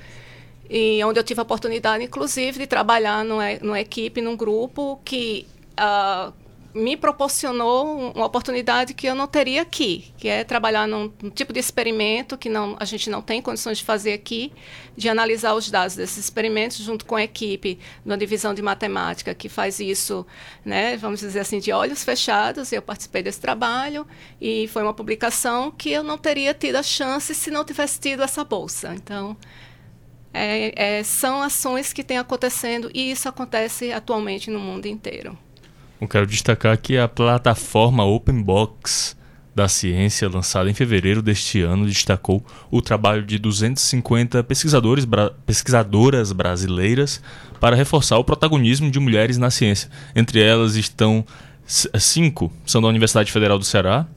e onde eu tive a oportunidade, inclusive, de trabalhar numa, numa equipe, num grupo que uh, me proporcionou uma oportunidade que eu não teria aqui, que é trabalhar num, num, tipo de experimento que não, a gente não tem condições de fazer aqui, de analisar os dados desses experimentos junto com a equipe da divisão de matemática que faz isso, né, vamos dizer assim, de olhos fechados. Eu participei desse trabalho e foi uma publicação que eu não teria tido a chance se não tivesse tido essa bolsa. Então, é, é, são ações que têm acontecendo e isso acontece atualmente no mundo inteiro. Eu quero destacar que a plataforma Open Box da ciência, lançada em fevereiro deste ano, destacou o trabalho de 250 pesquisadores, bra pesquisadoras brasileiras para reforçar o protagonismo de mulheres na ciência. Entre elas estão cinco, são da Universidade Federal do Ceará,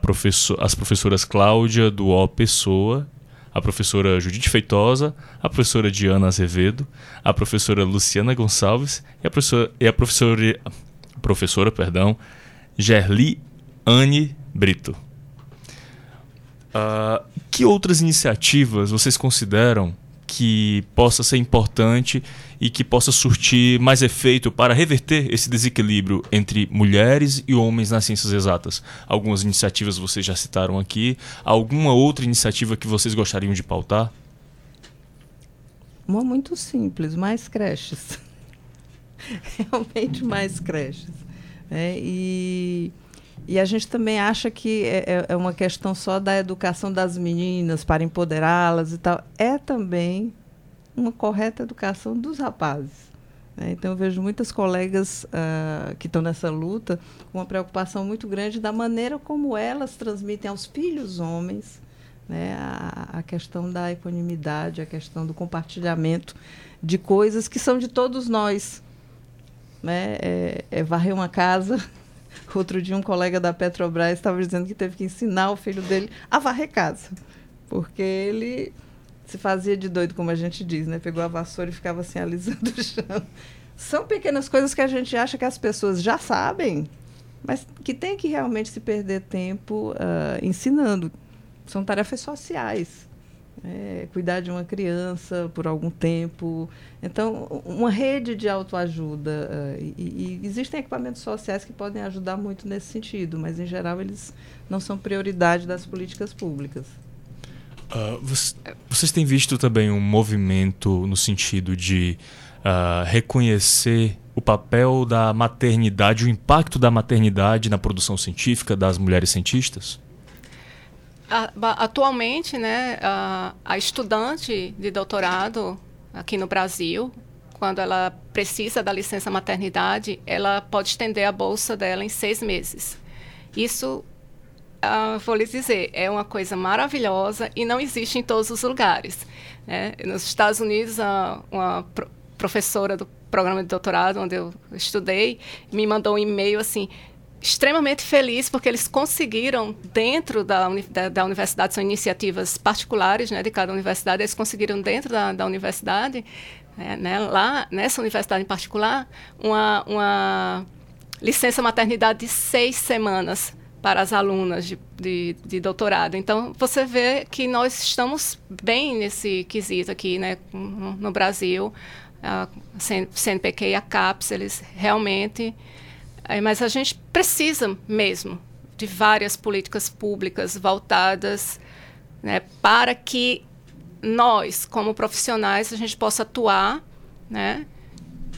professor, as professoras Cláudia Duó Pessoa a professora Judite Feitosa, a professora Diana Azevedo, a professora Luciana Gonçalves e a professora, e a professora, professora perdão, Gerli Anne Brito. Uh, que outras iniciativas vocês consideram que possa ser importante e que possa surtir mais efeito para reverter esse desequilíbrio entre mulheres e homens nas ciências exatas. Algumas iniciativas vocês já citaram aqui. Alguma outra iniciativa que vocês gostariam de pautar? Uma muito simples, mais creches. Realmente mais creches. É, e e a gente também acha que é, é, é uma questão só da educação das meninas para empoderá-las e tal. É também uma correta educação dos rapazes. Né? Então, eu vejo muitas colegas uh, que estão nessa luta com uma preocupação muito grande da maneira como elas transmitem aos filhos homens né? a, a questão da equanimidade, a questão do compartilhamento de coisas que são de todos nós. Né? É, é varrer uma casa Outro dia um colega da Petrobras estava dizendo que teve que ensinar o filho dele a varrer casa. Porque ele se fazia de doido, como a gente diz, né? Pegou a vassoura e ficava assim alisando o chão. São pequenas coisas que a gente acha que as pessoas já sabem, mas que tem que realmente se perder tempo uh, ensinando. São tarefas sociais é, cuidar de uma criança por algum tempo. Então, uma rede de autoajuda. Uh, e, e, existem equipamentos sociais que podem ajudar muito nesse sentido, mas, em geral, eles não são prioridade das políticas públicas. Uh, vocês têm visto também um movimento no sentido de uh, reconhecer o papel da maternidade, o impacto da maternidade na produção científica das mulheres cientistas? Atualmente, né, a, a estudante de doutorado aqui no Brasil, quando ela precisa da licença maternidade, ela pode estender a bolsa dela em seis meses. Isso, uh, vou lhes dizer, é uma coisa maravilhosa e não existe em todos os lugares. Né? Nos Estados Unidos, uh, uma pro professora do programa de doutorado, onde eu estudei, me mandou um e-mail assim: extremamente feliz porque eles conseguiram, dentro da, da, da, universidade, são iniciativas particulares né, de cada universidade, eles conseguiram, dentro da, da universidade, é, né, lá nessa universidade em particular, uma, uma licença maternidade de seis semanas para as alunas de, de, de, doutorado. Então, você vê que nós estamos bem nesse quesito aqui, né, no, no Brasil. A CNPq e a CAPES, eles realmente... É, mas a gente precisa mesmo de várias políticas públicas voltadas né, para que nós, como profissionais, a gente possa atuar né,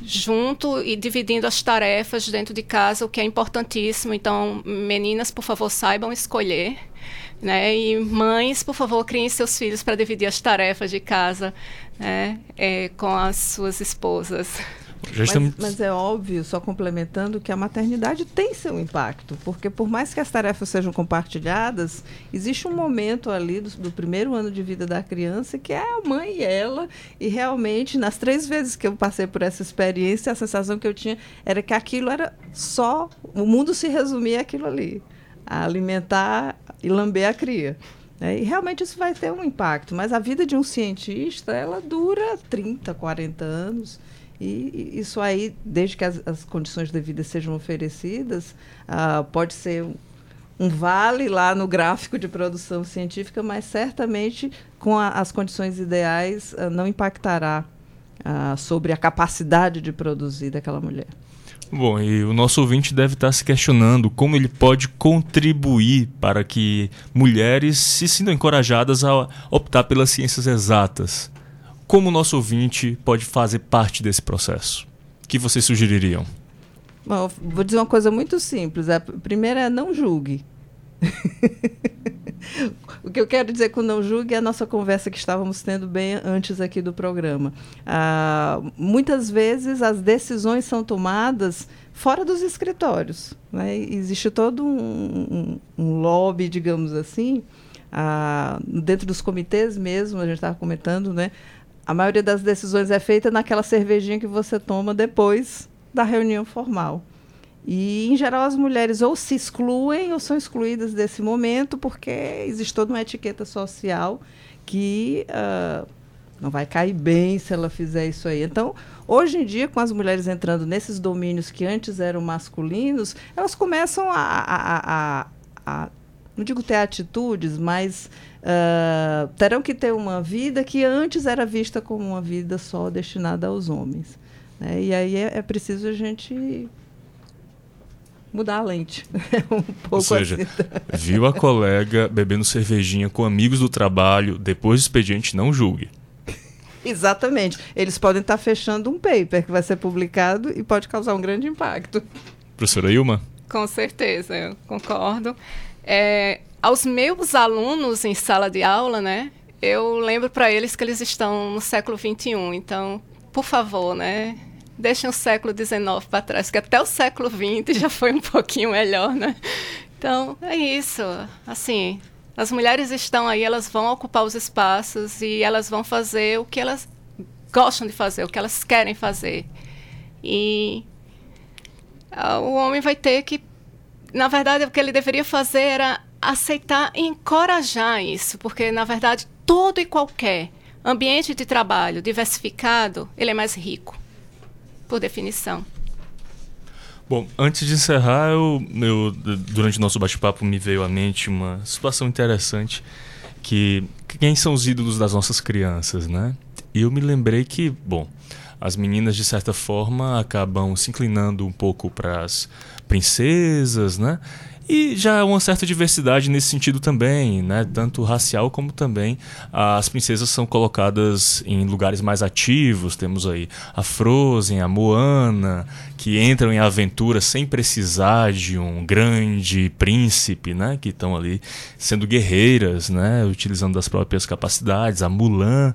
junto e dividindo as tarefas dentro de casa, o que é importantíssimo. Então, meninas, por favor, saibam escolher. Né? E mães, por favor, criem seus filhos para dividir as tarefas de casa né? É, com as suas esposas. Mas, mas, é óbvio, só complementando, que a maternidade tem seu impacto, porque por mais que as tarefas sejam compartilhadas, existe um momento ali do, do, primeiro ano de vida da criança que é a mãe e ela, e realmente, nas três vezes que eu passei por essa experiência, a sensação que eu tinha era que aquilo era só, o mundo se resumia àquilo ali, a alimentar e lamber a cria. É, e realmente isso vai ter um impacto, mas a vida de um cientista, ela dura 30, 40 anos, e isso aí, desde que as, as condições de vida sejam oferecidas, uh, pode ser um, vale lá no gráfico de produção científica, mas certamente com a, as condições ideais uh, não impactará uh, sobre a capacidade de produzir daquela mulher. Bom, e o nosso ouvinte deve estar se questionando como ele pode contribuir para que mulheres se sintam encorajadas a optar pelas ciências exatas. Como o nosso ouvinte pode fazer parte desse processo? O que vocês sugeririam? Bom, vou dizer uma coisa muito simples. A primeira é não julgue. o que eu quero dizer com não julgue é a nossa conversa que estávamos tendo bem antes aqui do programa. Ah, muitas vezes as decisões são tomadas fora dos escritórios. Né? Existe todo um, um, um lobby, digamos assim, ah, dentro dos comitês mesmo, a gente estava comentando, né? A maioria das decisões é feita naquela cervejinha que você toma depois da reunião formal. E, em geral, as mulheres ou se excluem ou são excluídas desse momento porque existe toda uma etiqueta social que uh, não vai cair bem se ela fizer isso aí. Então, hoje em dia, com as mulheres entrando nesses domínios que antes eram masculinos, elas começam a, a, a, a não digo ter atitudes, mas uh, terão que ter uma vida que antes era vista como uma vida só destinada aos homens. Né? E aí é, é, preciso a gente mudar a lente. um pouco Ou seja, assim. viu a colega bebendo cervejinha com amigos do trabalho, depois do expediente, não julgue. Exatamente. Eles podem estar fechando um paper que vai ser publicado e pode causar um grande impacto. Professora Ilma? Com certeza, eu concordo. É, aos meus alunos em sala de aula, né, eu lembro para eles que eles estão no século XXI. Então, por favor, né, deixem o século XIX para trás, que até o século XX já foi um pouquinho melhor, né? Então, é isso. Assim, as mulheres estão aí, elas vão ocupar os espaços e elas vão fazer o que elas gostam de fazer, o que elas querem fazer. E uh, o homem vai ter que, na verdade, o que ele deveria fazer era aceitar e encorajar isso, porque na verdade todo e qualquer ambiente de trabalho diversificado, ele é mais rico, por definição. Bom, antes de encerrar, eu, eu durante o nosso bate-papo me veio à mente uma situação interessante que quem são os ídolos das nossas crianças, né? E eu me lembrei que, bom, as meninas de certa forma acabam se inclinando um pouco para as princesas, né? E já há uma certa diversidade nesse sentido também, né? tanto racial como também as princesas são colocadas em lugares mais ativos. Temos aí a Frozen, a Moana, que entram em aventura sem precisar de um grande príncipe, né? que estão ali sendo guerreiras, né? utilizando das próprias capacidades, a Mulan.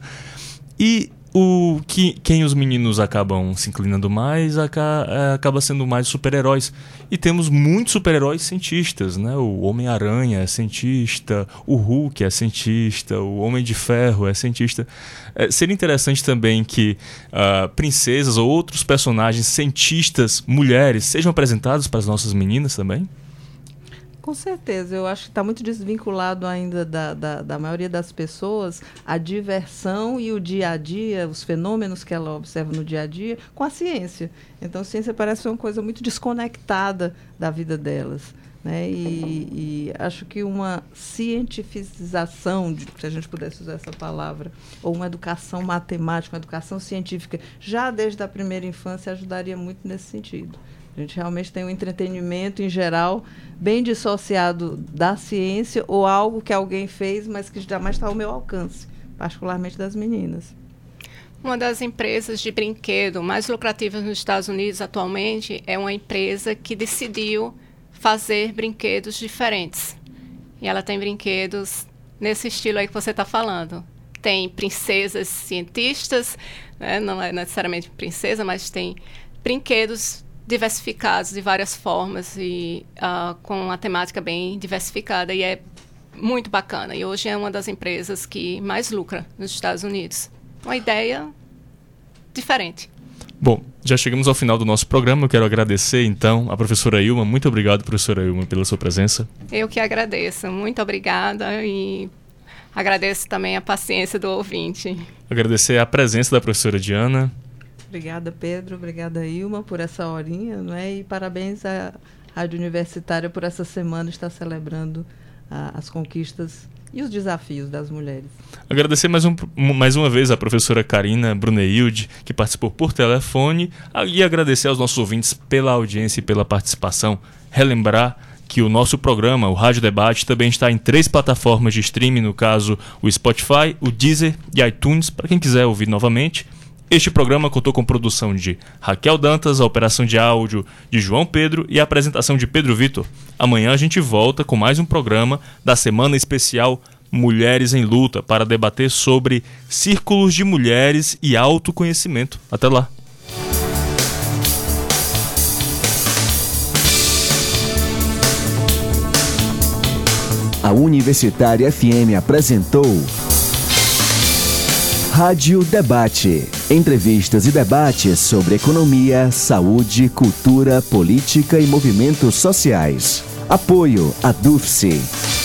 E o que quem os meninos acabam se inclinando mais acaba, é, acaba sendo mais super-heróis. E temos muitos super-heróis cientistas, né? O Homem-Aranha é cientista, o Hulk é cientista, o Homem de Ferro é cientista. É, seria interessante também que uh, princesas ou outros personagens cientistas mulheres sejam apresentados para as nossas meninas também? Com certeza, eu acho que está muito desvinculado ainda da, da, da, maioria das pessoas a diversão e o dia a dia, os fenômenos que ela observa no dia a dia, com a ciência. Então, a ciência parece uma coisa muito desconectada da vida delas. Né? E, e, acho que uma cientificação, se a gente pudesse usar essa palavra, ou uma educação matemática, uma educação científica, já desde a primeira infância, ajudaria muito nesse sentido. A gente realmente tem um entretenimento, em geral, bem dissociado da ciência ou algo que alguém fez, mas que jamais está ao meu alcance, particularmente das meninas. Uma das empresas de brinquedo mais lucrativas nos Estados Unidos atualmente é uma empresa que decidiu fazer brinquedos diferentes. E ela tem brinquedos nesse estilo aí que você está falando. Tem princesas cientistas, né? não é necessariamente princesa, mas tem brinquedos diversificados de várias formas e uh, com uma temática bem diversificada e é muito bacana. E hoje é uma das empresas que mais lucra nos Estados Unidos. Uma ideia diferente. Bom, já chegamos ao final do nosso programa. Eu quero agradecer, então, a professora Ilma. Muito obrigado, professora Ilma, pela sua presença. Eu que agradeço. Muito obrigada e agradeço também a paciência do ouvinte. Agradecer a presença da professora Diana. Obrigada, Pedro. Obrigada, Ilma, por essa horinha. Não é? E parabéns à Rádio Universitária por essa semana estar celebrando ah, as conquistas e os desafios das mulheres. Agradecer mais, um, mais uma vez a professora Karina Bruneilde, que participou por telefone, e agradecer aos nossos ouvintes pela audiência e pela participação. Relembrar que o nosso programa, o Rádio Debate, também está em três plataformas de streaming, no caso o Spotify, o Deezer e iTunes, para quem quiser ouvir novamente. Este programa contou com produção de Raquel Dantas, a operação de áudio de João Pedro e a apresentação de Pedro Vitor. Amanhã a gente volta com mais um programa da semana especial Mulheres em Luta para debater sobre círculos de mulheres e autoconhecimento. Até lá! A Universitária FM apresentou Rádio Debate. Entrevistas e debates sobre economia, saúde, cultura, política e movimentos sociais. Apoio a DUFSE.